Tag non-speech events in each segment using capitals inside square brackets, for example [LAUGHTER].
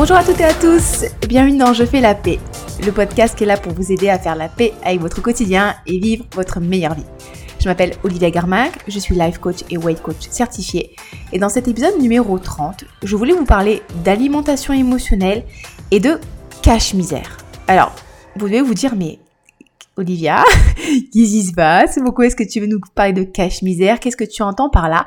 Bonjour à toutes et à tous, bienvenue dans Je fais la paix, le podcast qui est là pour vous aider à faire la paix avec votre quotidien et vivre votre meilleure vie. Je m'appelle Olivia Garmac, je suis life coach et weight coach certifié. Et dans cet épisode numéro 30, je voulais vous parler d'alimentation émotionnelle et de cache-misère. Alors, vous devez vous dire, mais Olivia, [LAUGHS] qu'est-ce qui se passe? Pourquoi est-ce que tu veux nous parler de cache-misère Qu'est-ce que tu entends par là?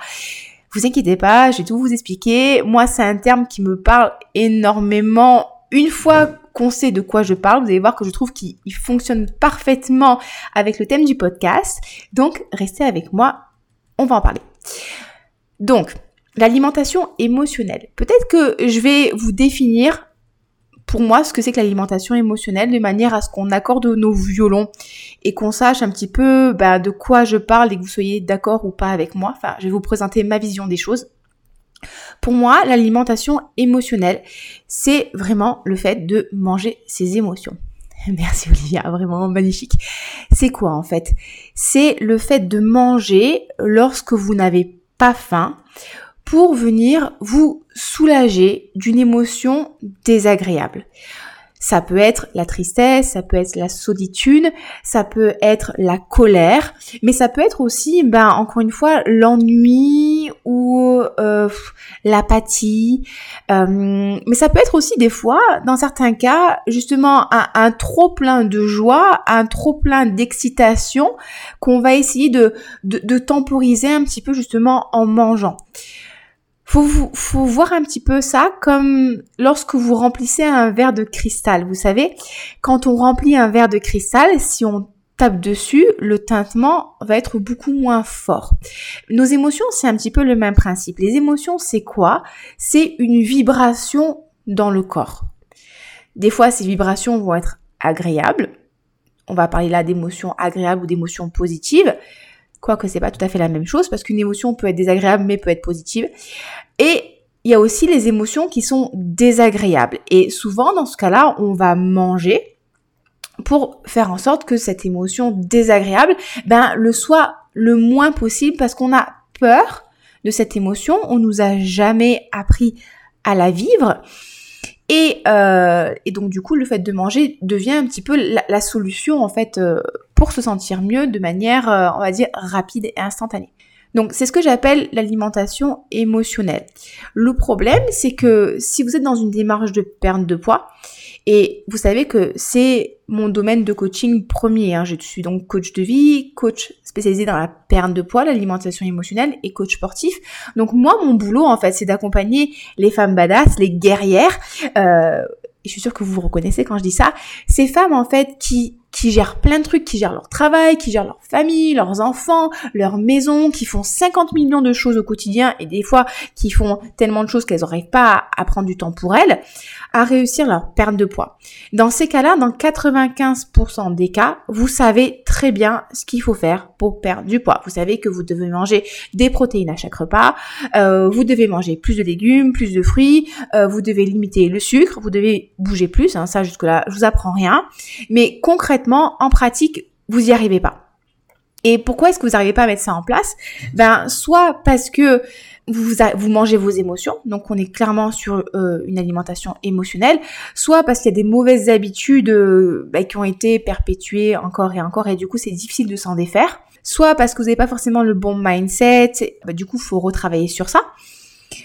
Vous inquiétez pas, je vais tout vous expliquer. Moi, c'est un terme qui me parle énormément. Une fois qu'on sait de quoi je parle, vous allez voir que je trouve qu'il fonctionne parfaitement avec le thème du podcast. Donc, restez avec moi, on va en parler. Donc, l'alimentation émotionnelle. Peut-être que je vais vous définir pour moi ce que c'est que l'alimentation émotionnelle de manière à ce qu'on accorde nos violons et qu'on sache un petit peu bah, de quoi je parle et que vous soyez d'accord ou pas avec moi. Je vais vous présenter ma vision des choses. Pour moi, l'alimentation émotionnelle, c'est vraiment le fait de manger ses émotions. [LAUGHS] Merci Olivia, vraiment magnifique. C'est quoi en fait? C'est le fait de manger lorsque vous n'avez pas faim pour venir vous soulager d'une émotion désagréable. Ça peut être la tristesse, ça peut être la solitude, ça peut être la colère, mais ça peut être aussi, ben encore une fois, l'ennui ou euh, l'apathie. Euh, mais ça peut être aussi des fois, dans certains cas, justement un, trop plein de joie, un trop plein d'excitation qu'on va essayer de, de, de temporiser un petit peu justement en mangeant faut, faut voir un petit peu ça comme lorsque vous remplissez un verre de cristal. Vous savez, quand on remplit un verre de cristal, si on tape dessus, le tintement va être beaucoup moins fort. Nos émotions, c'est un petit peu le même principe. Les émotions, c'est quoi? C'est une vibration dans le corps. Des fois, ces vibrations vont être agréables. On va parler là d'émotions agréables ou d'émotions positives quoique c'est pas tout à fait la même chose parce qu'une émotion peut être désagréable mais peut être positive. Et il y a aussi les émotions qui sont désagréables. Et souvent dans ce cas-là, on va manger pour faire en sorte que cette émotion désagréable, ben, le soit le moins possible parce qu'on a peur de cette émotion. On nous a jamais appris à la vivre. Et, euh, et, donc du coup, le fait de manger devient un petit peu la, solution en fait euh, pour se sentir mieux de manière, euh, on va dire, rapide et instantanée. Donc c'est ce que j'appelle l'alimentation émotionnelle. Le problème, c'est que si vous êtes dans une démarche de perte de poids, et vous savez que c'est mon domaine de coaching premier. Hein. Je suis donc coach de vie, coach spécialisé dans la perte de poids, l'alimentation émotionnelle et coach sportif. Donc moi, mon boulot, en fait, c'est d'accompagner les femmes badass, les guerrières. Euh, et je suis sûre que vous vous reconnaissez quand je dis ça. Ces femmes, en fait, qui qui gèrent plein de trucs, qui gèrent leur travail, qui gèrent leur famille, leurs enfants, leur maison, qui font 50 millions de choses au quotidien et des fois qui font tellement de choses qu'elles n'arrivent pas à prendre du temps pour elles, à réussir leur perte de poids. Dans ces cas-là, dans 95% des cas, vous savez très bien ce qu'il faut faire pour perdre du poids. Vous savez que vous devez manger des protéines à chaque repas, euh, vous devez manger plus de légumes, plus de fruits, euh, vous devez limiter le sucre, vous devez bouger plus, hein, ça jusque-là, je vous apprends rien. Mais concrètement, en pratique, vous n'y arrivez pas. Et pourquoi est-ce que vous n'arrivez pas à mettre ça en place? Ben, soit parce que vous, mangez vos émotions, donc on est clairement sur euh, une alimentation émotionnelle, soit parce qu'il y a des mauvaises habitudes euh, ben, qui ont été perpétuées encore et encore, et du coup c'est difficile de s'en défaire, soit parce que vous n'avez pas forcément le bon mindset, ben, du coup faut retravailler sur ça.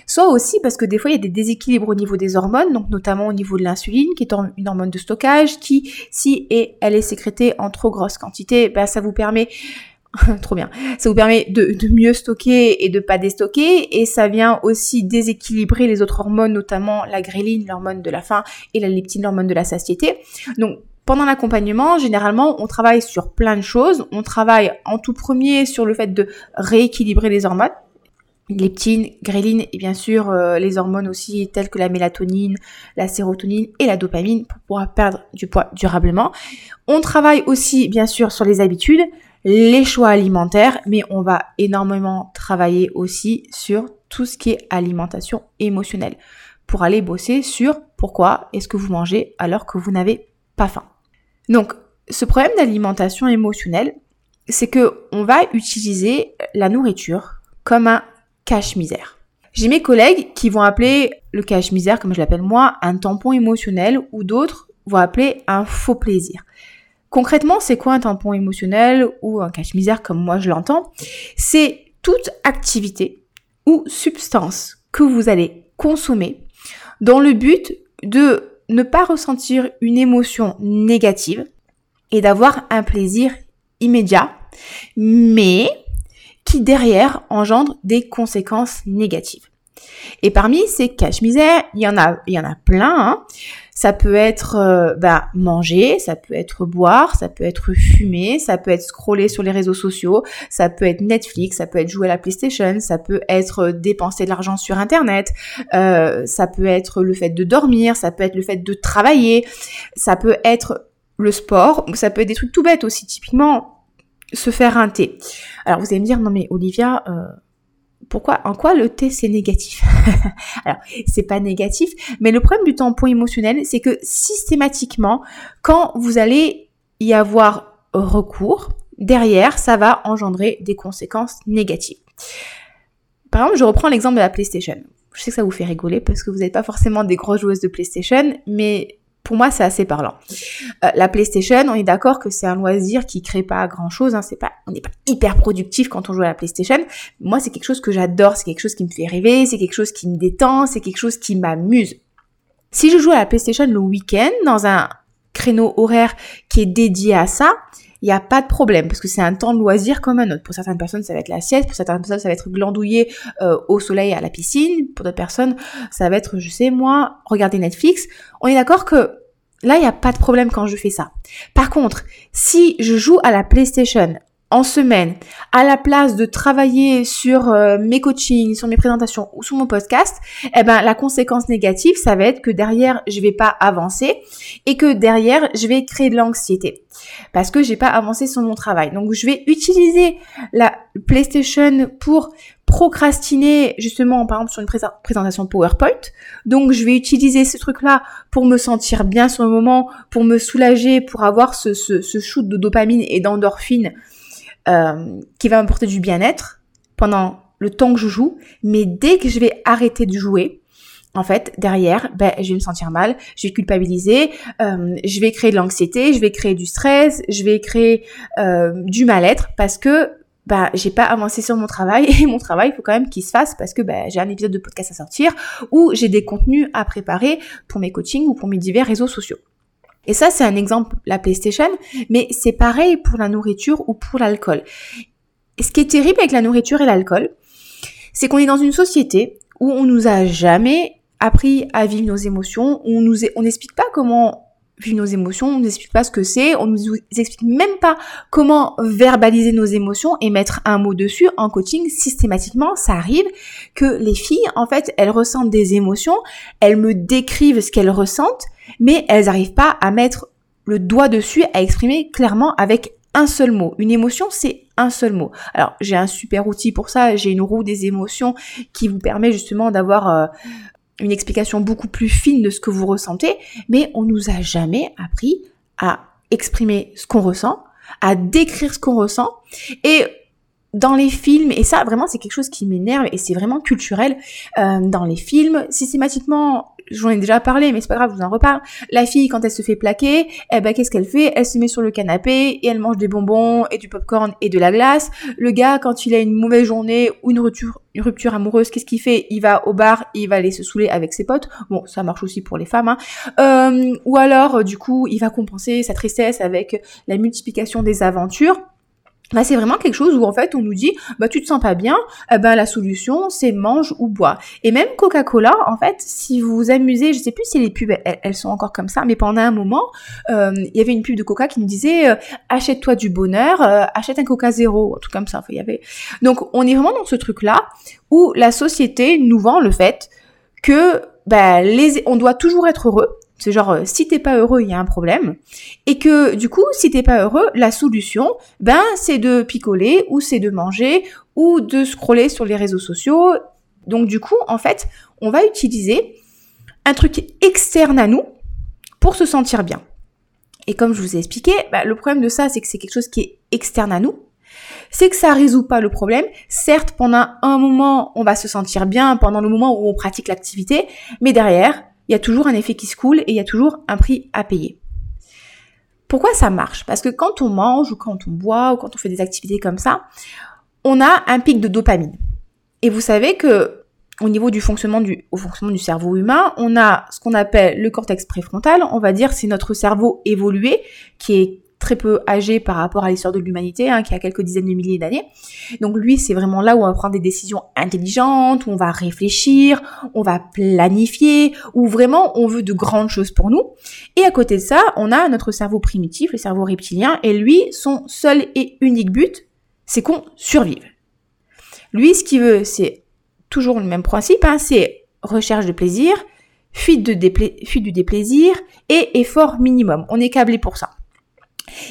Soit aussi parce que des fois il y a des déséquilibres au niveau des hormones, notamment au niveau de l'insuline, qui est une hormone de stockage, qui, si elle est sécrétée en trop grosse quantité, ben ça vous permet [LAUGHS] trop bien. Ça vous permet de, mieux stocker et de pas déstocker et ça vient aussi déséquilibrer les autres hormones, notamment la gréline, l'hormone de la faim et la leptine, l'hormone de la satiété. Donc pendant l'accompagnement, généralement, on travaille sur plein de choses. On travaille en tout premier sur le fait de rééquilibrer les hormones leptine, gréline et bien sûr euh, les hormones aussi telles que la mélatonine, la sérotonine et la dopamine pour pouvoir perdre du poids durablement. On travaille aussi bien sûr sur les habitudes, les choix alimentaires, mais on va énormément travailler aussi sur tout ce qui est alimentation émotionnelle pour aller bosser sur pourquoi est-ce que vous mangez alors que vous n'avez pas faim. Donc ce problème d'alimentation émotionnelle, c'est que on va utiliser la nourriture comme un cache-misère. J'ai mes collègues qui vont appeler le cache-misère, comme je l'appelle moi, un tampon émotionnel ou d'autres vont appeler un faux plaisir. Concrètement, c'est quoi un tampon émotionnel ou un cache-misère comme moi je l'entends? C'est toute activité ou substance que vous allez consommer dans le but de ne pas ressentir une émotion négative et d'avoir un plaisir immédiat, mais qui derrière engendre des conséquences négatives. Et parmi ces cache-misères, il y en a, il y en a plein. Hein. Ça peut être euh, bah, manger, ça peut être boire, ça peut être fumer, ça peut être scroller sur les réseaux sociaux, ça peut être Netflix, ça peut être jouer à la PlayStation, ça peut être dépenser de l'argent sur Internet, euh, ça peut être le fait de dormir, ça peut être le fait de travailler, ça peut être le sport, ça peut être des trucs tout bêtes aussi, typiquement se faire un thé. Alors vous allez me dire, non mais Olivia, euh, pourquoi, en quoi le thé c'est négatif? [LAUGHS] Alors, c'est pas négatif, mais le problème du tampon émotionnel, c'est que systématiquement, quand vous allez y avoir recours, derrière, ça va engendrer des conséquences négatives. Par exemple, je reprends l'exemple de la PlayStation. Je sais que ça vous fait rigoler parce que vous n'êtes pas forcément des grosses joueuses de PlayStation, mais pour moi, c'est assez parlant. Euh, la PlayStation, on est d'accord que c'est un loisir qui crée pas grand chose. Hein, on n'est pas hyper productif quand on joue à la PlayStation. Moi, c'est quelque chose que j'adore, c'est quelque chose qui me fait rêver, c'est quelque chose qui me détend, c'est quelque chose qui m'amuse. Si je joue à la PlayStation le week-end dans un créneau horaire qui est dédié à ça, il n'y a pas de problème parce que c'est un temps de loisir comme un autre. Pour certaines personnes, ça va être la sieste, pour certaines personnes, ça va être glandouiller euh, au soleil à la piscine, pour d'autres personnes, ça va être, je sais moi, regarder Netflix. On est d'accord que là, il n'y a pas de problème quand je fais ça. Par contre, si je joue à la PlayStation en semaine, à la place de travailler sur euh, mes coachings, sur mes présentations ou sur mon podcast, eh ben la conséquence négative, ça va être que derrière je vais pas avancer et que derrière je vais créer de l'anxiété parce que j'ai pas avancé sur mon travail. Donc je vais utiliser la PlayStation pour procrastiner justement par exemple sur une présentation PowerPoint. Donc je vais utiliser ce truc-là pour me sentir bien sur le moment, pour me soulager, pour avoir ce, ce, ce shoot de dopamine et d'endorphine euh, qui va m'apporter du bien-être pendant le temps que je joue, mais dès que je vais arrêter de jouer, en fait, derrière, ben, je vais me sentir mal, je vais culpabiliser, euh, je vais créer de l'anxiété, je vais créer du stress, je vais créer euh, du mal-être parce que bah j'ai pas avancé sur mon travail [LAUGHS] et mon travail il faut quand même qu'il se fasse parce que bah, j'ai un épisode de podcast à sortir ou j'ai des contenus à préparer pour mes coachings ou pour mes divers réseaux sociaux. Et ça, c'est un exemple, la PlayStation, mais c'est pareil pour la nourriture ou pour l'alcool. Ce qui est terrible avec la nourriture et l'alcool, c'est qu'on est dans une société où on nous a jamais appris à vivre nos émotions, où on nous on n'explique pas comment vivre nos émotions, on nous explique pas ce que c'est, on nous explique même pas comment verbaliser nos émotions et mettre un mot dessus. En coaching, systématiquement, ça arrive que les filles, en fait, elles ressentent des émotions, elles me décrivent ce qu'elles ressentent, mais elles n'arrivent pas à mettre le doigt dessus, à exprimer clairement avec un seul mot. Une émotion, c'est un seul mot. Alors, j'ai un super outil pour ça, j'ai une roue des émotions qui vous permet justement d'avoir euh, une explication beaucoup plus fine de ce que vous ressentez, mais on nous a jamais appris à exprimer ce qu'on ressent, à décrire ce qu'on ressent, et dans les films, et ça vraiment c'est quelque chose qui m'énerve et c'est vraiment culturel, euh, dans les films, systématiquement j'en ai déjà parlé, mais c'est pas grave, je vous en reparle. La fille, quand elle se fait plaquer, eh ben, qu'est-ce qu'elle fait? Elle se met sur le canapé et elle mange des bonbons et du popcorn et de la glace. Le gars, quand il a une mauvaise journée ou une rupture, une rupture amoureuse, qu'est-ce qu'il fait? Il va au bar, il va aller se saouler avec ses potes. Bon, ça marche aussi pour les femmes. Hein. Euh, ou alors, du coup, il va compenser sa tristesse avec la multiplication des aventures. Bah, c'est vraiment quelque chose où en fait on nous dit bah tu te sens pas bien, eh ben la solution c'est mange ou bois. Et même Coca-Cola en fait si vous vous amusez, je sais plus si les pubs elles, sont encore comme ça, mais pendant un moment euh, il y avait une pub de Coca qui nous disait euh, achète-toi du bonheur, euh, achète un Coca zéro, un truc comme ça. il y avait donc on est vraiment dans ce truc là où la société nous vend le fait que bah, les, on doit toujours être heureux c'est genre, euh, si t'es pas heureux, il y a un problème. Et que, du coup, si t'es pas heureux, la solution, ben, c'est de picoler, ou c'est de manger, ou de scroller sur les réseaux sociaux. Donc, du coup, en fait, on va utiliser un truc externe à nous pour se sentir bien. Et comme je vous ai expliqué, bah, le problème de ça, c'est que c'est quelque chose qui est externe à nous. c'est que ça résout pas le problème. Certes, pendant un moment, on va se sentir bien, pendant le moment où on pratique l'activité, mais derrière, il y a toujours un effet qui se coule et il y a toujours un prix à payer. Pourquoi ça marche? Parce que quand on mange ou quand on boit ou quand on fait des activités comme ça, on a un pic de dopamine. Et vous savez que au niveau du fonctionnement du, fonctionnement du cerveau humain, on a ce qu'on appelle le cortex préfrontal. On va dire c'est notre cerveau évolué qui est très peu âgé par rapport à l'histoire de l'humanité, hein, qui a quelques dizaines de milliers d'années. Donc lui, c'est vraiment là où on va prendre des décisions intelligentes, où on va réfléchir, on va planifier, où vraiment on veut de grandes choses pour nous. Et à côté de ça, on a notre cerveau primitif, le cerveau reptilien, et lui, son seul et unique but, c'est qu'on survive. Lui, ce qu'il veut, c'est toujours le même principe, hein, c'est recherche de plaisir, fuite, fuite du déplaisir et effort minimum. On est câblé pour ça.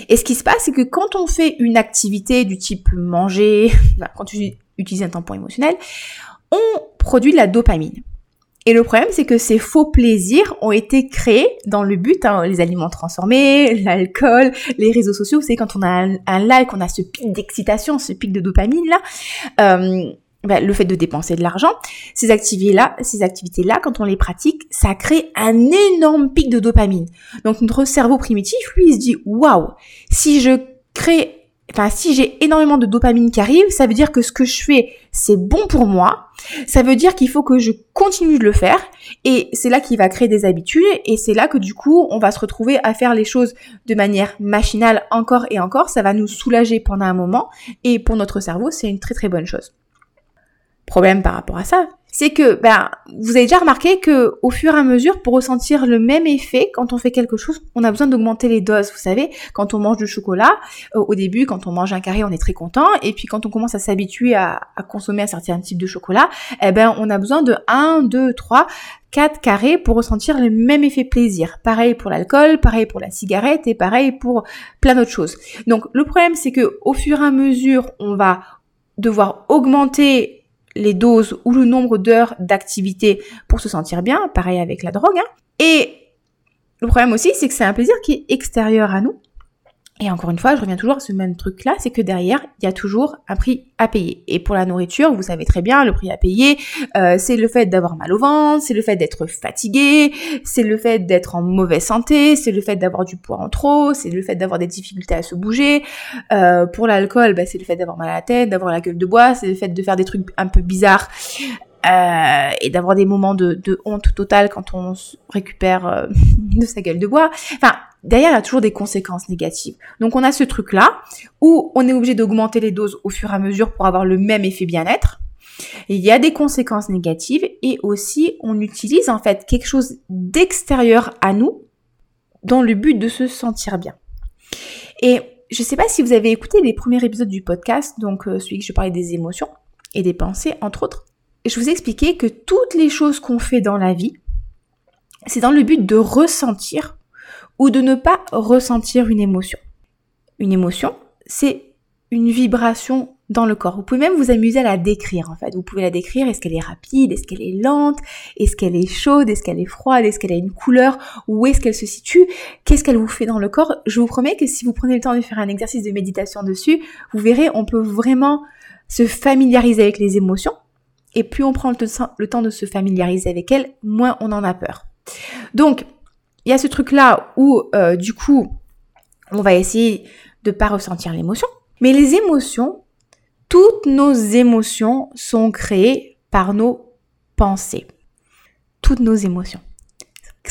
Et ce qui se passe, c'est que quand on fait une activité du type manger, [LAUGHS] quand tu utilises un tampon émotionnel, on produit de la dopamine. Et le problème, c'est que ces faux plaisirs ont été créés dans le but, hein, les aliments transformés, l'alcool, les réseaux sociaux. Vous savez, quand on a un, like, on a ce pic d'excitation, ce pic de dopamine là. Euh, ben, le fait de dépenser de l'argent, ces activités-là, ces activités-là, quand on les pratique, ça crée un énorme pic de dopamine. Donc notre cerveau primitif, lui, il se dit waouh, si je crée, enfin si j'ai énormément de dopamine qui arrive, ça veut dire que ce que je fais, c'est bon pour moi. Ça veut dire qu'il faut que je continue de le faire, et c'est là qu'il va créer des habitudes, et c'est là que du coup, on va se retrouver à faire les choses de manière machinale encore et encore. Ça va nous soulager pendant un moment, et pour notre cerveau, c'est une très très bonne chose problème par rapport à ça, c'est que ben vous avez déjà remarqué que au fur et à mesure, pour ressentir le même effet, quand on fait quelque chose, on a besoin d'augmenter les doses. Vous savez, quand on mange du chocolat, euh, au début, quand on mange un carré, on est très content, et puis quand on commence à s'habituer à, consommer un certain type de chocolat, eh ben on a besoin de 1, 2, 3, 4 carrés pour ressentir le même effet plaisir. Pareil pour l'alcool, pareil pour la cigarette et pareil pour plein d'autres choses. Donc le problème c'est que au fur et à mesure, on va devoir augmenter les doses ou le nombre d'heures d'activité pour se sentir bien, pareil avec la drogue. Hein. Et le problème aussi, c'est que c'est un plaisir qui est extérieur à nous. Et encore une fois, je reviens toujours à ce même truc-là, c'est que derrière, il y a toujours un prix à payer. Et pour la nourriture, vous savez très bien, le prix à payer, euh, c'est le fait d'avoir mal au ventre, c'est le fait d'être fatigué, c'est le fait d'être en mauvaise santé, c'est le fait d'avoir du poids en trop, c'est le fait d'avoir des difficultés à se bouger. Euh, pour l'alcool, bah, c'est le fait d'avoir mal à la tête, d'avoir la gueule de bois, c'est le fait de faire des trucs un peu bizarres. Euh, et d'avoir des moments de, honte totale quand on récupère euh, [LAUGHS] de sa gueule de bois. Enfin, derrière, il y a toujours des conséquences négatives. Donc on a ce truc-là où on est obligé d'augmenter les doses au fur et à mesure pour avoir le même effet bien-être. Il y a des conséquences négatives et aussi on utilise en fait quelque chose d'extérieur à nous dans le but de se sentir bien. Et je ne sais pas si vous avez écouté les premiers épisodes du podcast, donc euh, celui que je parlais des émotions et des pensées entre autres. Je vous ai expliqué que toutes les choses qu'on fait dans la vie, c'est dans le but de ressentir ou de ne pas ressentir une émotion. Une émotion, c'est une vibration dans le corps. Vous pouvez même vous amuser à la décrire en fait. Vous pouvez la décrire, est-ce qu'elle est rapide, est-ce qu'elle est lente, est-ce qu'elle est chaude, est-ce qu'elle est froide, est-ce qu'elle a une couleur, où est-ce qu'elle se situe, qu'est-ce qu'elle vous fait dans le corps? Je vous promets que si vous prenez le temps de faire un exercice de méditation dessus, vous verrez, on peut vraiment se familiariser avec les émotions. Et plus on prend le temps de se familiariser avec elles, moins on en a peur. Donc, il y a ce truc-là où, euh, du coup, on va essayer de pas ressentir l'émotion. Mais les émotions, toutes nos émotions sont créées par nos pensées. Toutes nos émotions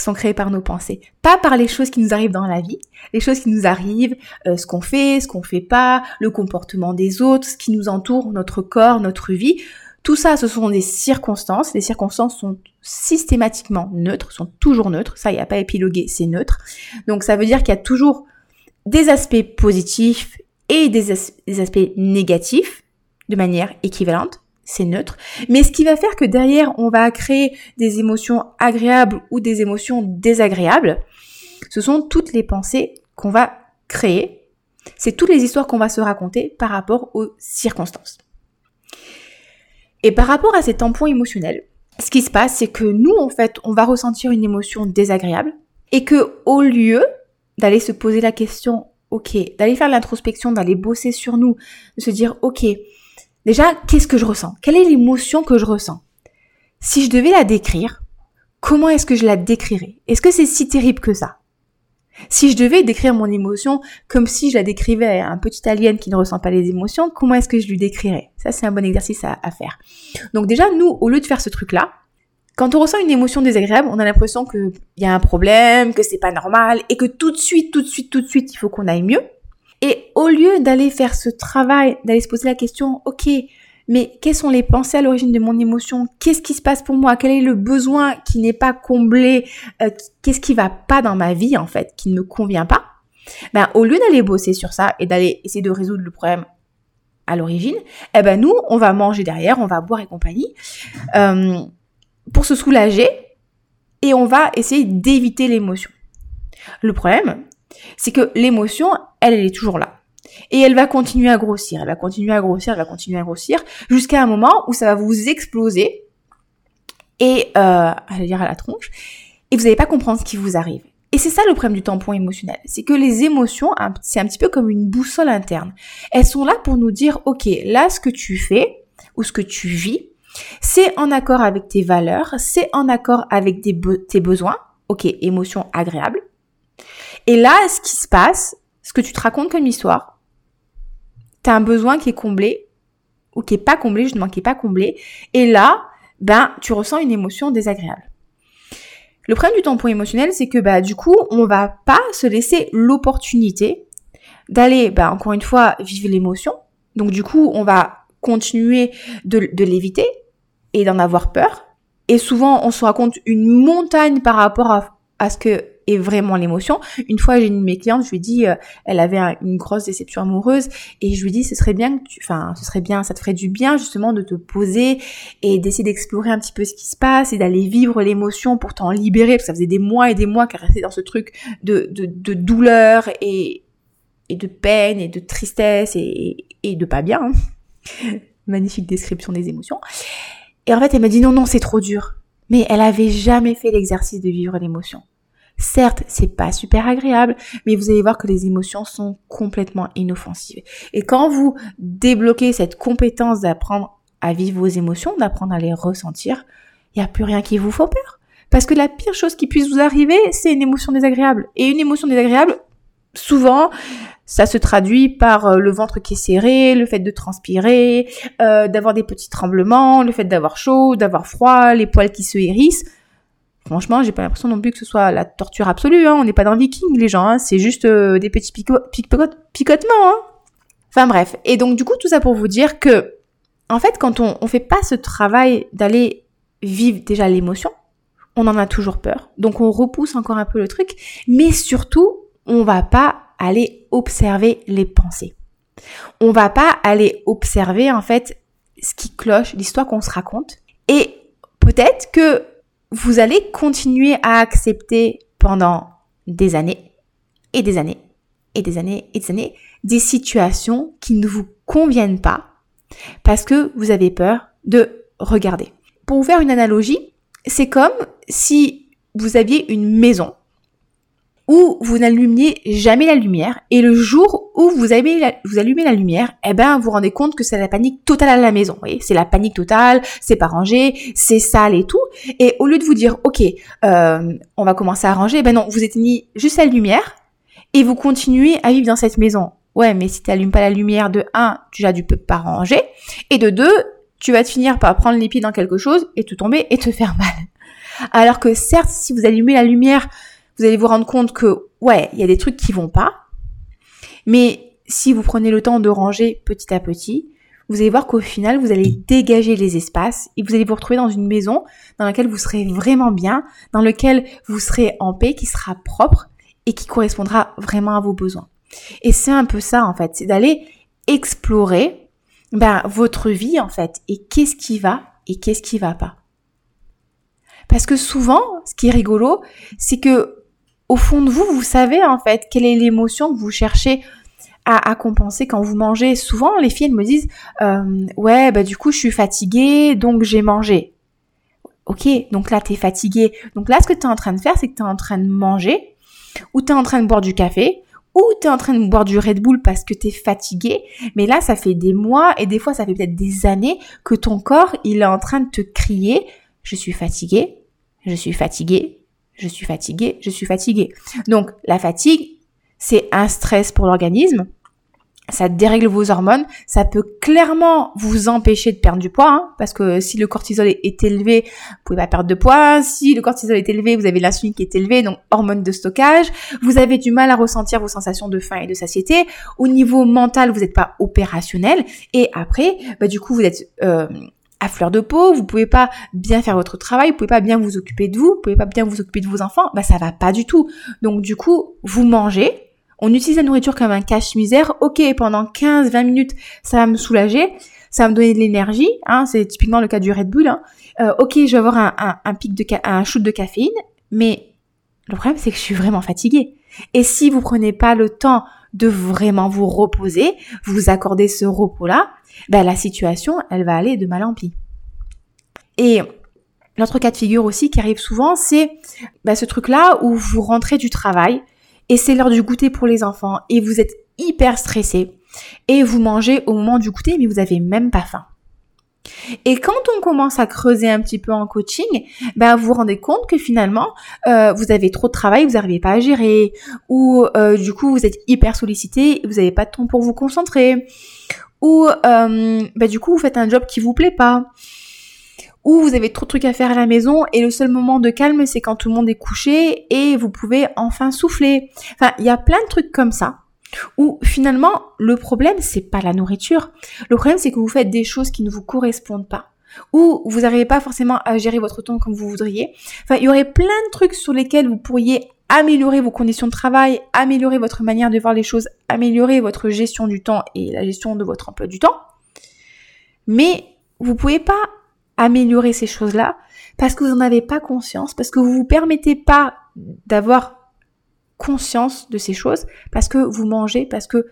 sont créées par nos pensées, pas par les choses qui nous arrivent dans la vie, les choses qui nous arrivent, euh, ce qu'on fait, ce qu'on fait pas, le comportement des autres, ce qui nous entoure, notre corps, notre vie. Tout ça, ce sont des circonstances. Les circonstances sont systématiquement neutres, sont toujours neutres. Ça, il n'y a pas épilogué, c'est neutre. Donc ça veut dire qu'il y a toujours des aspects positifs et des, aspects négatifs de manière équivalente. C'est neutre. Mais ce qui va faire que derrière, on va créer des émotions agréables ou des émotions désagréables, ce sont toutes les pensées qu'on va créer. C'est toutes les histoires qu'on va se raconter par rapport aux circonstances. Et par rapport à ces tampons émotionnels, ce qui se passe, c'est que nous, en fait, on va ressentir une émotion désagréable et que au lieu d'aller se poser la question ok, d'aller faire l'introspection, d'aller bosser sur nous, de se dire, ok, déjà, qu'est-ce que je ressens? Quelle est l'émotion que je ressens? Si je devais la décrire, comment est-ce que je la décrirais? Est-ce que c'est si terrible que ça? Si je devais décrire mon émotion comme si je la décrivais à un petit alien qui ne ressent pas les émotions, comment est-ce que je lui décrirais? Ça, c'est un bon exercice à, faire. Donc déjà, nous, au lieu de faire ce truc-là, quand on ressent une émotion désagréable, on a l'impression qu'il y a un problème, que c'est pas normal, et que tout de suite, tout de suite, tout de suite, il faut qu'on aille mieux. Et au lieu d'aller faire ce travail, d'aller se poser la question, ok, mais quelles sont les pensées à l'origine de mon émotion? Qu'est-ce qui se passe pour moi? Quel est le besoin qui n'est pas comblé euh, Qu'est-ce qui va pas dans ma vie en fait, qui ne me convient pas? Ben au lieu d'aller bosser sur ça et d'aller essayer de résoudre le problème à l'origine, eh ben nous on va manger derrière, on va boire et compagnie euh, pour se soulager et on va essayer d'éviter l'émotion. Le problème, c'est que l'émotion, elle, elle est toujours là. Et elle va continuer à grossir, elle va continuer à grossir, elle va continuer à grossir, jusqu'à un moment où ça va vous exploser, et, euh, allez dire à la tronche, et vous n'allez pas comprendre ce qui vous arrive. Et c'est ça le problème du tampon émotionnel, c'est que les émotions, c'est un petit peu comme une boussole interne. Elles sont là pour nous dire, ok, là ce que tu fais, ou ce que tu vis, c'est en accord avec tes valeurs, c'est en accord avec tes besoins, ok, émotions agréables. Et là, ce qui se passe, ce que tu te racontes comme histoire, un besoin qui est comblé ou qui est pas comblé, justement qui est pas comblé, et là, ben tu ressens une émotion désagréable. Le problème du tampon émotionnel, c'est que bah du coup, on va pas se laisser l'opportunité d'aller, bah, encore une fois, vivre l'émotion. Donc du coup, on va continuer de, l'éviter et d'en avoir peur. Et souvent, on se raconte une montagne par rapport à ce que et vraiment l'émotion. Une fois, j'ai une de mes clientes, je lui ai dit, euh, elle avait une grosse déception amoureuse et je lui ai dit, ce serait bien que tu, enfin, ce serait bien, ça te ferait du bien justement de te poser et d'essayer d'explorer un petit peu ce qui se passe et d'aller vivre l'émotion pour t'en libérer parce que ça faisait des mois et des mois qu'elle restait dans ce truc de, de, de douleur et, et de peine et de tristesse et, et de pas bien. Hein. [LAUGHS] Magnifique description des émotions. Et en fait, elle m'a dit non, non, c'est trop dur. Mais elle avait jamais fait l'exercice de vivre l'émotion. Certes, c'est pas super agréable, mais vous allez voir que les émotions sont complètement inoffensives. Et quand vous débloquez cette compétence d'apprendre à vivre vos émotions, d'apprendre à les ressentir, il n'y a plus rien qui vous fait peur. Parce que la pire chose qui puisse vous arriver, c'est une émotion désagréable. Et une émotion désagréable, souvent, ça se traduit par euh, le ventre qui est serré, le fait de transpirer, euh, d'avoir des petits tremblements, le fait d'avoir chaud, d'avoir froid, les poils qui se hérissent. Franchement, j'ai pas l'impression non plus que ce soit la torture absolue. Hein. On n'est pas dans Viking, les gens. Hein. C'est juste euh, des petits picotements. Hein. Enfin bref. Et donc du coup, tout ça pour vous dire que, en fait, quand on on fait pas ce travail d'aller vivre déjà l'émotion, on en a toujours peur. Donc on repousse encore un peu le truc. Mais surtout, on va pas aller observer les pensées. On va pas aller observer en fait ce qui cloche, l'histoire qu'on se raconte. Et peut-être que vous allez continuer à accepter pendant des années et des années et des années et des années des situations qui ne vous conviennent pas parce que vous avez peur de regarder. Pour vous faire une analogie, c'est comme si vous aviez une maison où vous n'allumiez jamais la lumière et le jour où vous allumez la, lumière, eh ben vous vous rendez compte que c'est la panique totale à la maison. Vous voyez, c'est la panique totale, c'est pas rangé, c'est sale et tout. Et au lieu de vous dire ok, euh, on va commencer à ranger, eh ben non, vous éteignez juste la lumière et vous continuez à vivre dans cette maison. Ouais, mais si tu n'allumes pas la lumière de 1, déjà tu peux pas ranger et de 2, tu vas te finir par prendre les pieds dans quelque chose et te tomber et te faire mal. Alors que certes, si vous allumez la lumière vous allez vous rendre compte que, ouais, il y a des trucs qui vont pas. Mais si vous prenez le temps de ranger petit à petit, vous allez voir qu'au final, vous allez dégager les espaces et vous allez vous retrouver dans une maison dans laquelle vous serez vraiment bien, dans laquelle vous serez en paix, qui sera propre et qui correspondra vraiment à vos besoins. Et c'est un peu ça, en fait, c'est d'aller explorer ben, votre vie, en fait, et qu'est-ce qui va et qu'est-ce qui va pas. Parce que souvent, ce qui est rigolo, c'est que au fond de vous, vous savez en fait quelle est l'émotion que vous cherchez à, compenser quand vous mangez. Souvent, les filles me disent euh, ouais bah du coup je suis fatiguée donc j'ai mangé. Ok, donc là t'es fatiguée. Donc là ce que tu es en train de faire, c'est que tu es en train de manger, ou tu es en train de boire du café, ou tu es en train de boire du Red Bull parce que tu es fatigué, mais là, ça fait des mois et des fois, ça fait peut-être des années que ton corps, il est en train de te crier, je suis fatigué, je suis fatigué, je suis fatigué, je suis fatigué. Donc, la fatigue, c'est un stress pour l'organisme ça dérègle vos hormones, ça peut clairement vous empêcher de perdre du poids, hein, parce que si le cortisol est, élevé, vous pouvez pas perdre de poids. Si le cortisol est élevé, vous avez l'insuline qui est élevée, donc hormone de stockage. Vous avez du mal à ressentir vos sensations de faim et de satiété. Au niveau mental, vous n'êtes pas opérationnel. Et après, bah, du coup, vous êtes euh, à fleur de peau, vous pouvez pas bien faire votre travail, vous pouvez pas bien vous occuper de vous, vous pouvez pas bien vous occuper de vos enfants, bah ça va pas du tout. Donc du coup, vous mangez, on utilise la nourriture comme un cache-misère. Ok, pendant 15-20 minutes, ça va me soulager, ça va me donner de l'énergie. Hein, c'est typiquement le cas du Red Bull. Hein. Euh, ok, je vais avoir un, pic de un shoot de caféine, mais le problème c'est que je suis vraiment fatiguée. Et si vous prenez pas le temps de vraiment vous reposer, vous accorder ce repos-là, ben la situation, elle va aller de mal en pis. Et l'autre cas de figure aussi qui arrive souvent, c'est ben, ce truc-là où vous rentrez du travail, et c'est l'heure du goûter pour les enfants et vous êtes hyper stressé et vous mangez au moment du goûter mais vous avez même pas faim. Et quand on commence à creuser un petit peu en coaching, ben vous vous rendez compte que finalement euh, vous avez trop de travail, vous n'arrivez pas à gérer, ou euh, du coup vous êtes hyper sollicité, vous n'avez pas de temps pour vous concentrer, ou euh, ben, du coup vous faites un job qui vous plaît pas, ou vous avez trop de trucs à faire à la maison et le seul moment de calme c'est quand tout le monde est couché et vous pouvez enfin souffler. Enfin, il y a plein de trucs comme ça où finalement le problème c'est pas la nourriture. Le problème c'est que vous faites des choses qui ne vous correspondent pas ou vous n'arrivez pas forcément à gérer votre temps comme vous voudriez. Enfin, il y aurait plein de trucs sur lesquels vous pourriez améliorer vos conditions de travail, améliorer votre manière de voir les choses, améliorer votre gestion du temps et la gestion de votre emploi du temps. Mais vous pouvez pas améliorer ces choses-là parce que vous n'en avez pas conscience, parce que vous vous permettez pas d'avoir conscience de ces choses, parce que vous mangez, parce que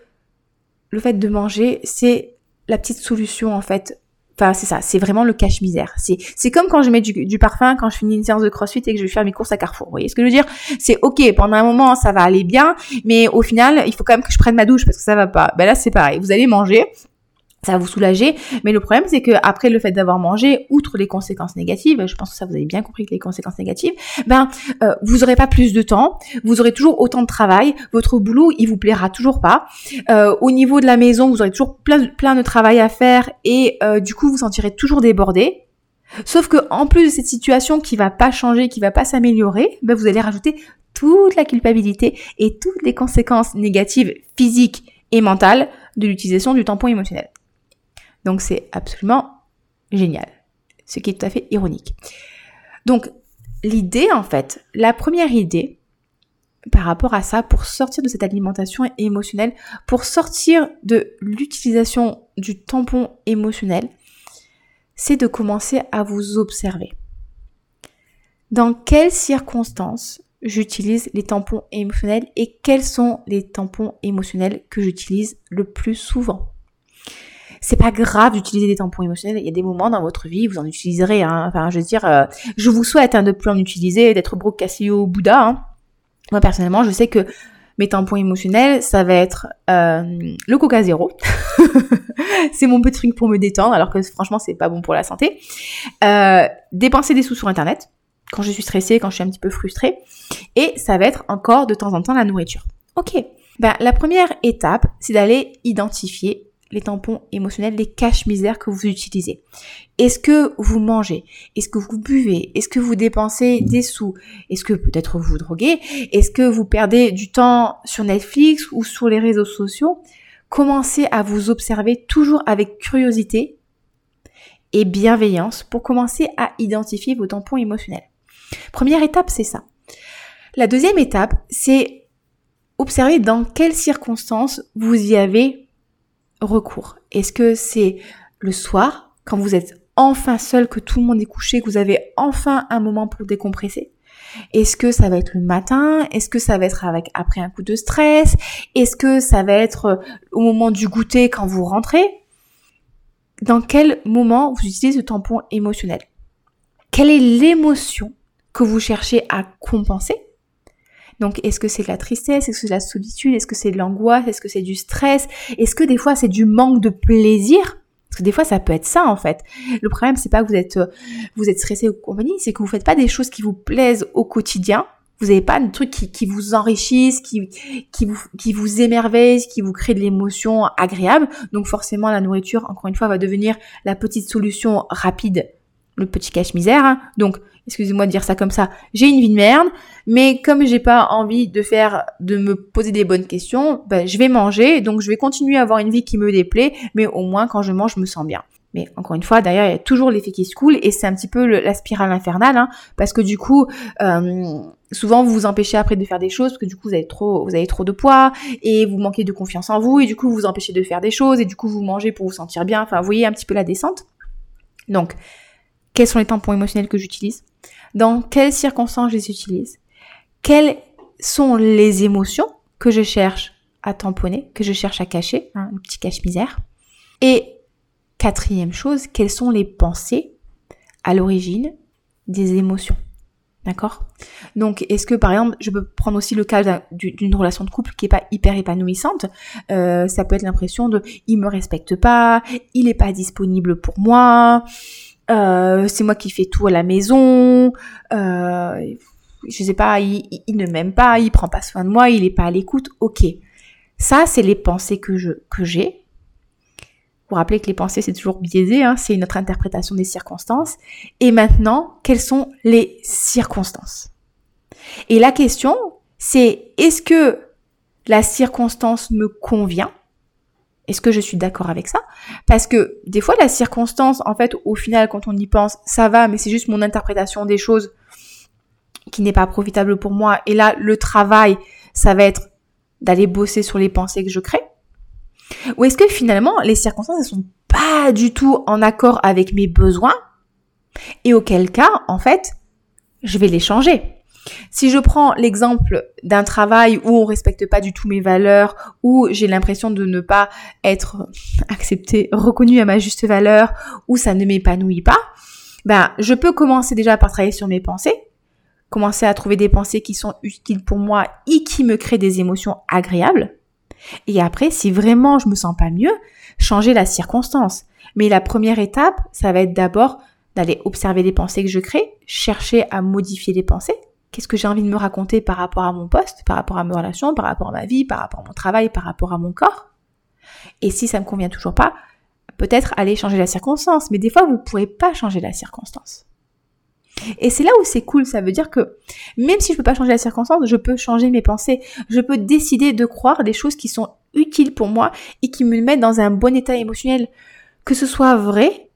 le fait de manger, c'est la petite solution en fait. Enfin, c'est ça, c'est vraiment le cache-misère. C'est, comme quand je mets du, parfum, quand je finis une séance de crossfit et que je vais faire mes courses à Carrefour. Vous voyez ce que je veux dire? C'est ok, pendant un moment, ça va aller bien, mais au final, il faut quand même que je prenne ma douche parce que ça va pas. Ben là, c'est pareil. Vous allez manger, ça va vous soulager. Mais le problème, c'est que après le fait d'avoir mangé, outre les conséquences négatives, je pense que ça vous avez bien compris que les conséquences négatives, ben euh, vous aurez pas plus de temps, vous aurez toujours autant de travail, votre boulot il vous plaira toujours pas. Euh, au niveau de la maison, vous aurez toujours plein, plein de travail à faire et euh, du coup vous sentirez toujours débordé. Sauf que en plus de cette situation qui va pas changer, qui va pas s'améliorer, ben vous allez rajouter toute la culpabilité et toutes les conséquences négatives physiques et mentales de l'utilisation du tampon émotionnel. Donc c'est absolument génial. Ce qui est tout à fait ironique. Donc l'idée en fait, la première idée par rapport à ça, pour sortir de cette alimentation émotionnelle, pour sortir de l'utilisation du tampon émotionnel, c'est de commencer à vous observer. Dans quelles circonstances j'utilise les tampons émotionnels et quels sont les tampons émotionnels que j'utilise le plus souvent? C'est pas grave d'utiliser des tampons émotionnels. Il y a des moments dans votre vie, vous en utiliserez. Hein. Enfin, je veux dire, euh, je vous souhaite hein, de plus en utiliser, d'être Brooke Cassio Bouddha. Hein. Moi, personnellement, je sais que mes tampons émotionnels, ça va être euh, le Coca Zéro. [LAUGHS] c'est mon petit truc pour me détendre, alors que franchement, c'est pas bon pour la santé. Euh, dépenser des sous sur Internet, quand je suis stressée, quand je suis un petit peu frustrée. Et ça va être encore de temps en temps la nourriture. Ok. Ben, la première étape, c'est d'aller identifier les tampons émotionnels, les caches-misères que vous utilisez. Est-ce que vous mangez? Est-ce que vous buvez? Est-ce que vous dépensez des sous? Est-ce que peut-être vous droguez? Est-ce que vous perdez du temps sur Netflix ou sur les réseaux sociaux? Commencez à vous observer toujours avec curiosité et bienveillance pour commencer à identifier vos tampons émotionnels. Première étape, c'est ça. La deuxième étape, c'est observer dans quelles circonstances vous y avez recours. Est-ce que c'est le soir, quand vous êtes enfin seul, que tout le monde est couché, que vous avez enfin un moment pour décompresser? Est-ce que ça va être le matin? Est-ce que ça va être avec après un coup de stress? Est-ce que ça va être euh, au moment du goûter quand vous rentrez? Dans quel moment vous utilisez ce tampon émotionnel? Quelle est l'émotion que vous cherchez à compenser? Donc, est-ce que c'est de la tristesse? Est-ce que c'est de la solitude? Est-ce que c'est de l'angoisse? Est-ce que c'est du stress? Est-ce que des fois c'est du manque de plaisir? Parce que des fois, ça peut être ça, en fait. Le problème, c'est pas que vous êtes, euh, vous êtes stressé ou compagnie, c'est que vous faites pas des choses qui vous plaisent au quotidien. Vous n'avez pas de trucs qui, qui, vous enrichissent, qui, qui, vous, qui vous émerveillent, qui vous créent de l'émotion agréable. Donc forcément, la nourriture, encore une fois, va devenir la petite solution rapide, le petit cache-misère. Hein. Donc excusez-moi de dire ça comme ça, j'ai une vie de merde, mais comme j'ai pas envie de faire, de me poser des bonnes questions, ben, je vais manger, donc je vais continuer à avoir une vie qui me déplaît, mais au moins quand je mange, je me sens bien. Mais encore une fois, derrière, il y a toujours l'effet qui se coule et c'est un petit peu la spirale infernale, hein, parce que du coup, euh, souvent vous vous empêchez après de faire des choses parce que du coup vous avez trop, vous avez trop de poids et vous manquez de confiance en vous et du coup vous vous empêchez de faire des choses et du coup vous mangez pour vous sentir bien. Enfin, vous voyez un petit peu la descente. Donc, quels sont les tampons émotionnels que j'utilise? Dans quelles circonstances je les utilise? Quelles sont les émotions que je cherche à tamponner, que je cherche à cacher, un hein, petit cache-misère. Et quatrième chose, quelles sont les pensées à l'origine des émotions? D'accord? Donc, est-ce que par exemple, je peux prendre aussi le cas d'une relation de couple qui est pas hyper épanouissante euh, Ça peut être l'impression de il me respecte pas, il est pas disponible pour moi, euh, c'est moi qui fais tout à la maison, euh, je sais pas, il, ne m'aime pas, il prend pas soin de moi, il est pas à l'écoute, ok. Ça, c'est les pensées que je que j'ai. Vous rappelez que les pensées, c'est toujours biaisé, hein, c'est notre interprétation des circonstances. Et maintenant, quelles sont les circonstances? Et la question, c'est est-ce que la circonstance me convient? Est-ce que je suis d'accord avec ça? Parce que des fois, la circonstance, en fait, au final, quand on y pense, ça va, mais c'est juste mon interprétation des choses qui n'est pas profitable pour moi. Et là, le travail, ça va être d'aller bosser sur les pensées que je crée. Ou est-ce que finalement, les circonstances, elles sont pas du tout en accord avec mes besoins Et auquel cas, en fait, je vais les changer? Si je prends l'exemple d'un travail où on respecte pas du tout mes valeurs, où j'ai l'impression de ne pas être accepté, reconnu à ma juste valeur, où ça ne m'épanouit pas, ben, je peux commencer déjà par travailler sur mes pensées, commencer à trouver des pensées qui sont utiles pour moi et qui me créent des émotions agréables. Et après, si vraiment je me sens pas mieux, changer la circonstance. Mais la première étape, ça va être d'abord d'aller observer les pensées que je crée, chercher à modifier les pensées, Qu'est-ce que j'ai envie de me raconter par rapport à mon poste, par rapport à mes relations, par rapport à ma vie, par rapport à mon travail, par rapport à mon corps? Et si ça me convient toujours pas, peut-être aller changer la circonstance. Mais des fois, vous ne pourrez pas changer la circonstance. Et c'est là où c'est cool, ça veut dire que même si je peux pas changer la circonstance, je peux changer mes pensées. Je peux décider de croire des choses qui sont utiles pour moi et qui me mettent dans un bon état émotionnel. Que ce soit vrai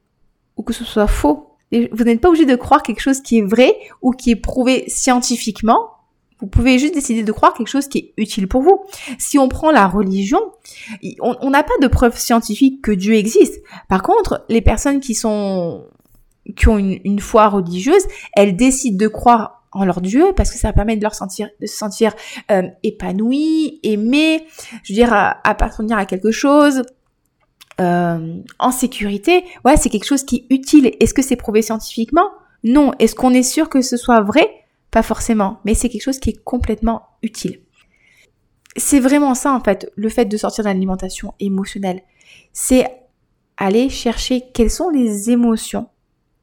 ou que ce soit faux. Vous n'êtes pas obligé de croire quelque chose qui est vrai ou qui est prouvé scientifiquement. Vous pouvez juste décider de croire quelque chose qui est utile pour vous. Si on prend la religion, on n'a pas de preuve scientifique que Dieu existe. Par contre, les personnes qui sont qui ont une, foi religieuse, elles décident de croire en leur Dieu parce que ça permet de leur sentir de se sentir euh, épanoui, aimé, je veux dire appartenir à quelque chose, euh, en sécurité, ouais, c'est quelque chose qui est utile. Est-ce que c'est prouvé scientifiquement? Non. Est-ce qu'on est sûr que ce soit vrai? Pas forcément, mais c'est quelque chose qui est complètement utile. C'est vraiment ça en fait, le fait de sortir d'une alimentation émotionnelle. C'est aller chercher quelles sont les émotions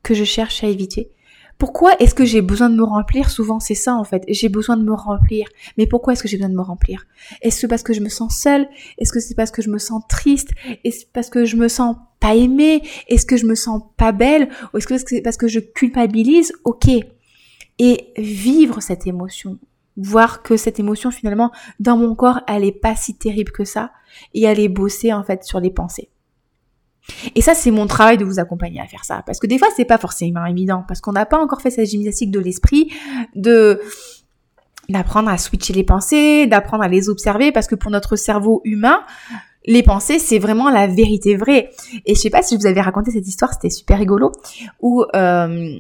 que je cherche à éviter pourquoi est-ce que j'ai besoin de me remplir? Souvent, c'est ça en fait. J'ai besoin de me remplir. Mais pourquoi est-ce que j'ai besoin de me remplir? Est-ce parce que je me sens seule? Est-ce que c'est parce que je me sens triste? Est-ce parce que je me sens pas aimée? Est-ce que je me sens pas belle? Ou est-ce que c'est parce que je culpabilise? Ok. Et vivre cette émotion, voir que cette émotion finalement dans mon corps, elle est pas si terrible que ça, et aller bosser en fait sur les pensées. Et ça, c'est mon travail de vous accompagner à faire ça. Parce que des fois, c'est pas forcément évident. Parce qu'on n'a pas encore fait cette gymnastique de l'esprit, de, d'apprendre à switcher les pensées, d'apprendre à les observer. Parce que pour notre cerveau humain, les pensées, c'est vraiment la vérité vraie. Et je sais pas si je vous avais raconté cette histoire, c'était super rigolo. Où, euh,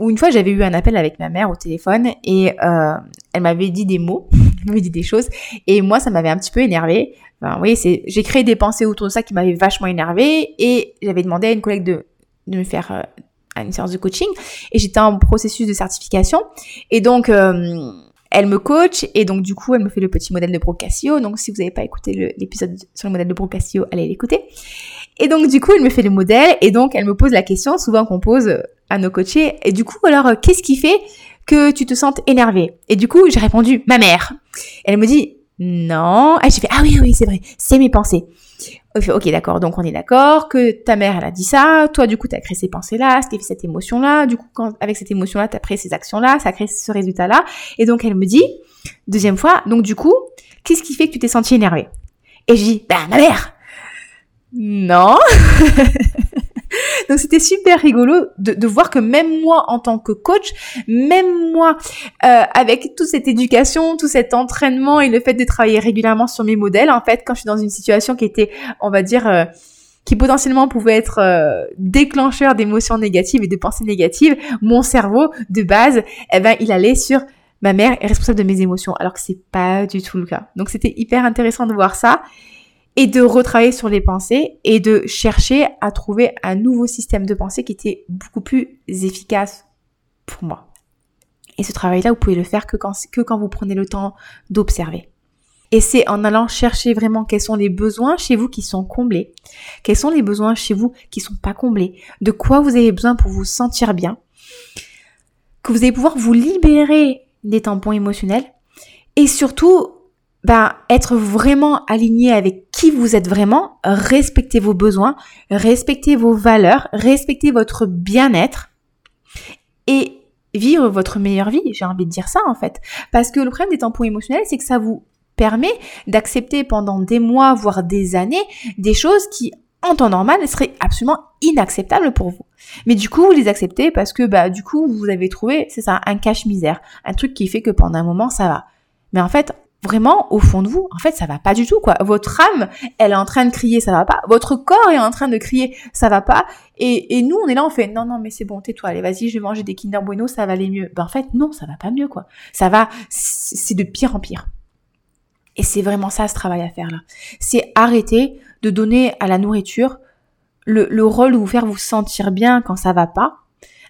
une fois, j'avais eu un appel avec ma mère au téléphone et euh, elle m'avait dit des mots, [LAUGHS] elle m'avait dit des choses. Et moi, ça m'avait un petit peu énervé oui, c'est, j'ai créé des pensées autour de ça qui m'avaient vachement énervé et j'avais demandé à une collègue de, de me faire euh, une séance de coaching et j'étais en processus de certification et donc euh, elle me coach et donc du coup elle me fait le petit modèle de Brocassio. Donc si vous n'avez pas écouté l'épisode sur le modèle de Brocassio, allez l'écouter. Et donc du coup elle me fait le modèle et donc elle me pose la question souvent qu'on pose à nos coachés. Et du coup alors qu'est-ce qui fait que tu te sentes énervé Et du coup j'ai répondu ma mère. Elle me dit non. Et j'ai fait ah oui oui c'est vrai. C'est mes pensées. Ok, d'accord, donc on est d'accord que ta mère, elle a dit ça, toi, du coup, tu as créé ces pensées-là, ce qui fait cette émotion-là, du coup, avec cette émotion-là, tu as créé ces actions-là, ça crée ce résultat-là. Et donc, elle me dit, deuxième fois, donc du coup, qu'est-ce qui fait que tu t'es senti énervé Et je dis, bah, ma mère. Non [LAUGHS] Donc c'était super rigolo de, de, voir que même moi en tant que coach, même moi euh, avec toute cette éducation, tout cet entraînement et le fait de travailler régulièrement sur mes modèles, en fait, quand je suis dans une situation qui était, on va dire, euh, qui potentiellement pouvait être euh, déclencheur d'émotions négatives et de pensées négatives, mon cerveau de base, eh ben, il allait sur ma mère est responsable de mes émotions, alors que c'est pas du tout le cas. Donc c'était hyper intéressant de voir ça et de retravailler sur les pensées et de chercher à trouver un nouveau système de pensée qui était beaucoup plus efficace pour moi. Et ce travail-là, vous pouvez le faire que quand, vous prenez le temps d'observer. Et c'est en allant chercher vraiment quels sont les besoins chez vous qui sont comblés, quels sont les besoins chez vous qui sont pas comblés, de quoi vous avez besoin pour vous sentir bien, que vous allez pouvoir vous libérer des tampons émotionnels et surtout ben, être vraiment aligné avec qui vous êtes vraiment, respectez vos besoins, respectez vos valeurs, respectez votre bien-être et vivre votre meilleure vie. J'ai envie de dire ça en fait. Parce que le problème des tampons émotionnels, c'est que ça vous permet d'accepter pendant des mois, voire des années, des choses qui, en temps normal, seraient absolument inacceptables pour vous. Mais du coup, vous les acceptez parce que, bah, du coup, vous avez trouvé, c'est ça, un cache-misère. Un truc qui fait que pendant un moment, ça va. Mais en fait, vraiment au fond de vous, en fait, ça va pas du tout, quoi. Votre âme, elle est en train de crier, ça va pas. Votre corps est en train de crier, ça va pas. Et, et nous, on est là, on fait, non, non, mais c'est bon, tais-toi, allez, vas-y, je vais manger des Kinder Bueno, ça va aller mieux. Ben, en fait, non, ça va pas mieux, quoi. Ça va, c'est de pire en pire. Et c'est vraiment ça, ce travail à faire, là. C'est arrêter de donner à la nourriture le, le rôle de vous faire vous sentir bien quand ça va pas,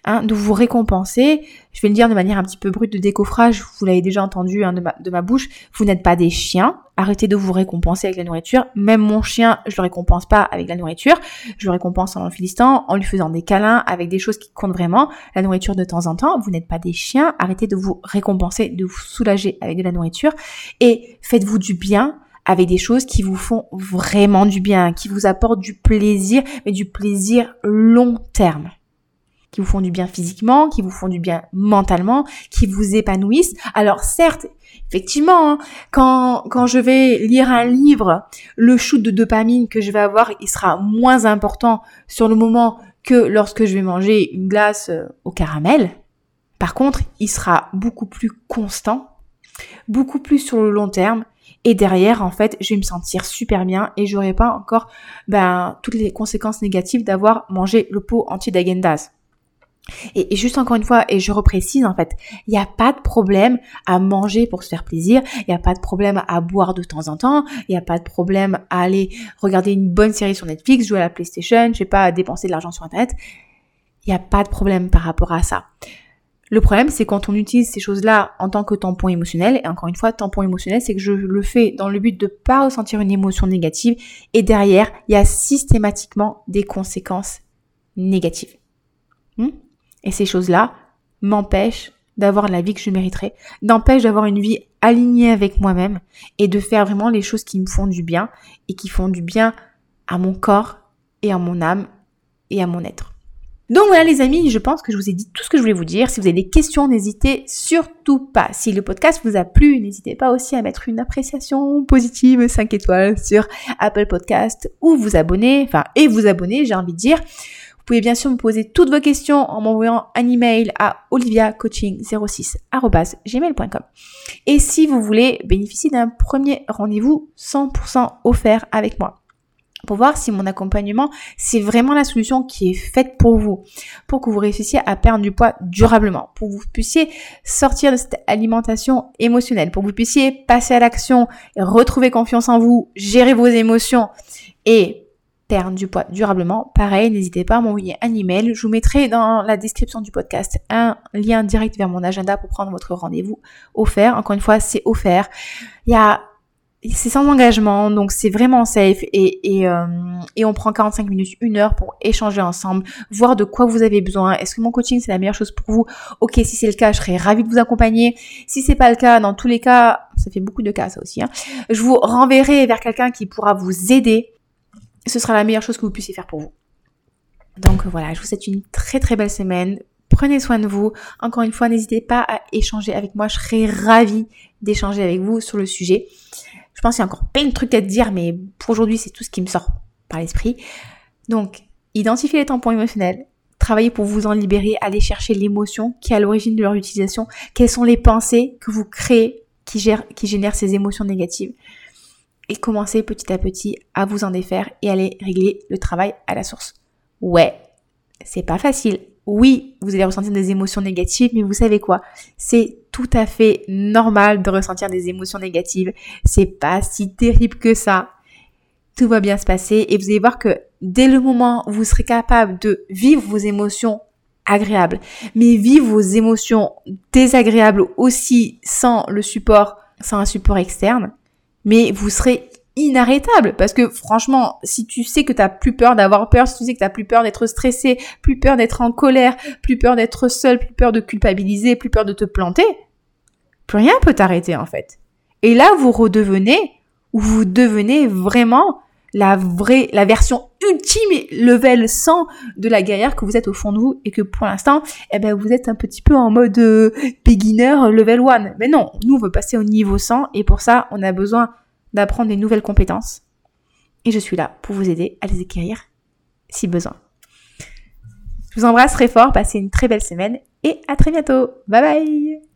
Hein, de vous récompenser. Je vais le dire de manière un petit peu brute de décoffrage, vous l'avez déjà entendu hein, de, ma, de ma bouche, vous n'êtes pas des chiens, arrêtez de vous récompenser avec la nourriture. Même mon chien, je le récompense pas avec la nourriture, je le récompense en le filistant, en lui faisant des câlins, avec des choses qui comptent vraiment, la nourriture de temps en temps. Vous n'êtes pas des chiens, arrêtez de vous récompenser, de vous soulager avec de la nourriture et faites-vous du bien avec des choses qui vous font vraiment du bien, qui vous apportent du plaisir, mais du plaisir long terme qui vous font du bien physiquement, qui vous font du bien mentalement, qui vous épanouissent. Alors certes, effectivement, hein, quand, quand je vais lire un livre, le shoot de dopamine que je vais avoir, il sera moins important sur le moment que lorsque je vais manger une glace euh, au caramel. Par contre, il sera beaucoup plus constant, beaucoup plus sur le long terme. Et derrière, en fait, je vais me sentir super bien et j'aurai pas encore ben, toutes les conséquences négatives d'avoir mangé le pot entier d'agendas. Et, juste encore une fois, et je reprécise en fait, il n'y a pas de problème à manger pour se faire plaisir, il n'y a pas de problème à boire de temps en temps, il n'y a pas de problème à aller regarder une bonne série sur Netflix, jouer à la PlayStation, je sais pas, dépenser de l'argent sur Internet. Il n'y a pas de problème par rapport à ça. Le problème, c'est quand on utilise ces choses-là en tant que tampon émotionnel, et encore une fois, tampon émotionnel, c'est que je le fais dans le but de pas ressentir une émotion négative, et derrière, il y a systématiquement des conséquences négatives. Hmm? Et ces choses-là m'empêchent d'avoir la vie que je mériterais, m'empêchent d'avoir une vie alignée avec moi-même et de faire vraiment les choses qui me font du bien et qui font du bien à mon corps et à mon âme et à mon être. Donc voilà les amis, je pense que je vous ai dit tout ce que je voulais vous dire. Si vous avez des questions, n'hésitez surtout pas. Si le podcast vous a plu, n'hésitez pas aussi à mettre une appréciation positive 5 étoiles sur Apple Podcast ou vous abonner, enfin et vous abonner, j'ai envie de dire pouvez bien sûr me poser toutes vos questions en m'envoyant un email à oliviacoaching06@gmail.com. Et si vous voulez bénéficier d'un premier rendez-vous 100% offert avec moi pour voir si mon accompagnement, c'est vraiment la solution qui est faite pour vous, pour que vous réussissiez à perdre du poids durablement, pour que vous puissiez sortir de cette alimentation émotionnelle, pour que vous puissiez passer à l'action, retrouver confiance en vous, gérer vos émotions et perdre du poids durablement, pareil, n'hésitez pas à m'envoyer un email. Je vous mettrai dans la description du podcast un lien direct vers mon agenda pour prendre votre rendez-vous offert. Encore une fois, c'est offert. Il y a c'est sans engagement, donc c'est vraiment safe et, et, euh, on prend 45 minutes, une heure pour échanger ensemble, voir de quoi vous avez besoin. Est-ce que mon coaching c'est la meilleure chose pour vous? Ok, si c'est le cas, je serais ravie de vous accompagner. Si c'est pas le cas, dans tous les cas, ça fait beaucoup de cas ça aussi. Hein, je vous renverrai vers quelqu'un qui pourra vous aider. Ce sera la meilleure chose que vous puissiez faire pour vous. Donc voilà, je vous souhaite une très très belle semaine. Prenez soin de vous. Encore une fois, n'hésitez pas à échanger avec moi. Je serais ravie d'échanger avec vous sur le sujet. Je pense qu'il y a encore plein de trucs à te dire, mais pour aujourd'hui, c'est tout ce qui me sort par l'esprit. Donc, identifiez les tampons émotionnels, travaillez pour vous en libérer, allez chercher l'émotion qui est à l'origine de leur utilisation, quelles sont les pensées que vous créez qui génèrent ces émotions négatives? Et commencez petit à petit à vous en défaire et aller régler le travail à la source. Ouais, c'est pas facile. Oui, vous allez ressentir des émotions négatives, mais vous savez quoi? C'est tout à fait normal de ressentir des émotions négatives. C'est pas si terrible que ça. Tout va bien se passer et vous allez voir que dès le moment où vous serez capable de vivre vos émotions agréables, mais vivre vos émotions désagréables aussi sans le support, sans un support externe, mais vous serez inarrêtable parce que franchement, si tu sais que tu t'as plus peur d'avoir peur, si tu sais que t'as plus peur d'être stressé, plus peur d'être en colère, plus peur d'être seul, plus peur de culpabiliser, plus peur de te planter, plus rien peut t'arrêter en fait. Et là, vous redevenez ou vous devenez vraiment la vraie, la version ultime level 100 de la guerrière que vous êtes au fond de vous et que pour l'instant, eh ben, vous êtes un petit peu en mode euh, beginner level 1. Mais non, nous, on veut passer au niveau 100 et pour ça, on a besoin d'apprendre des nouvelles compétences. Et je suis là pour vous aider à les acquérir si besoin. Je vous embrasse très fort, passez une très belle semaine et à très bientôt. Bye bye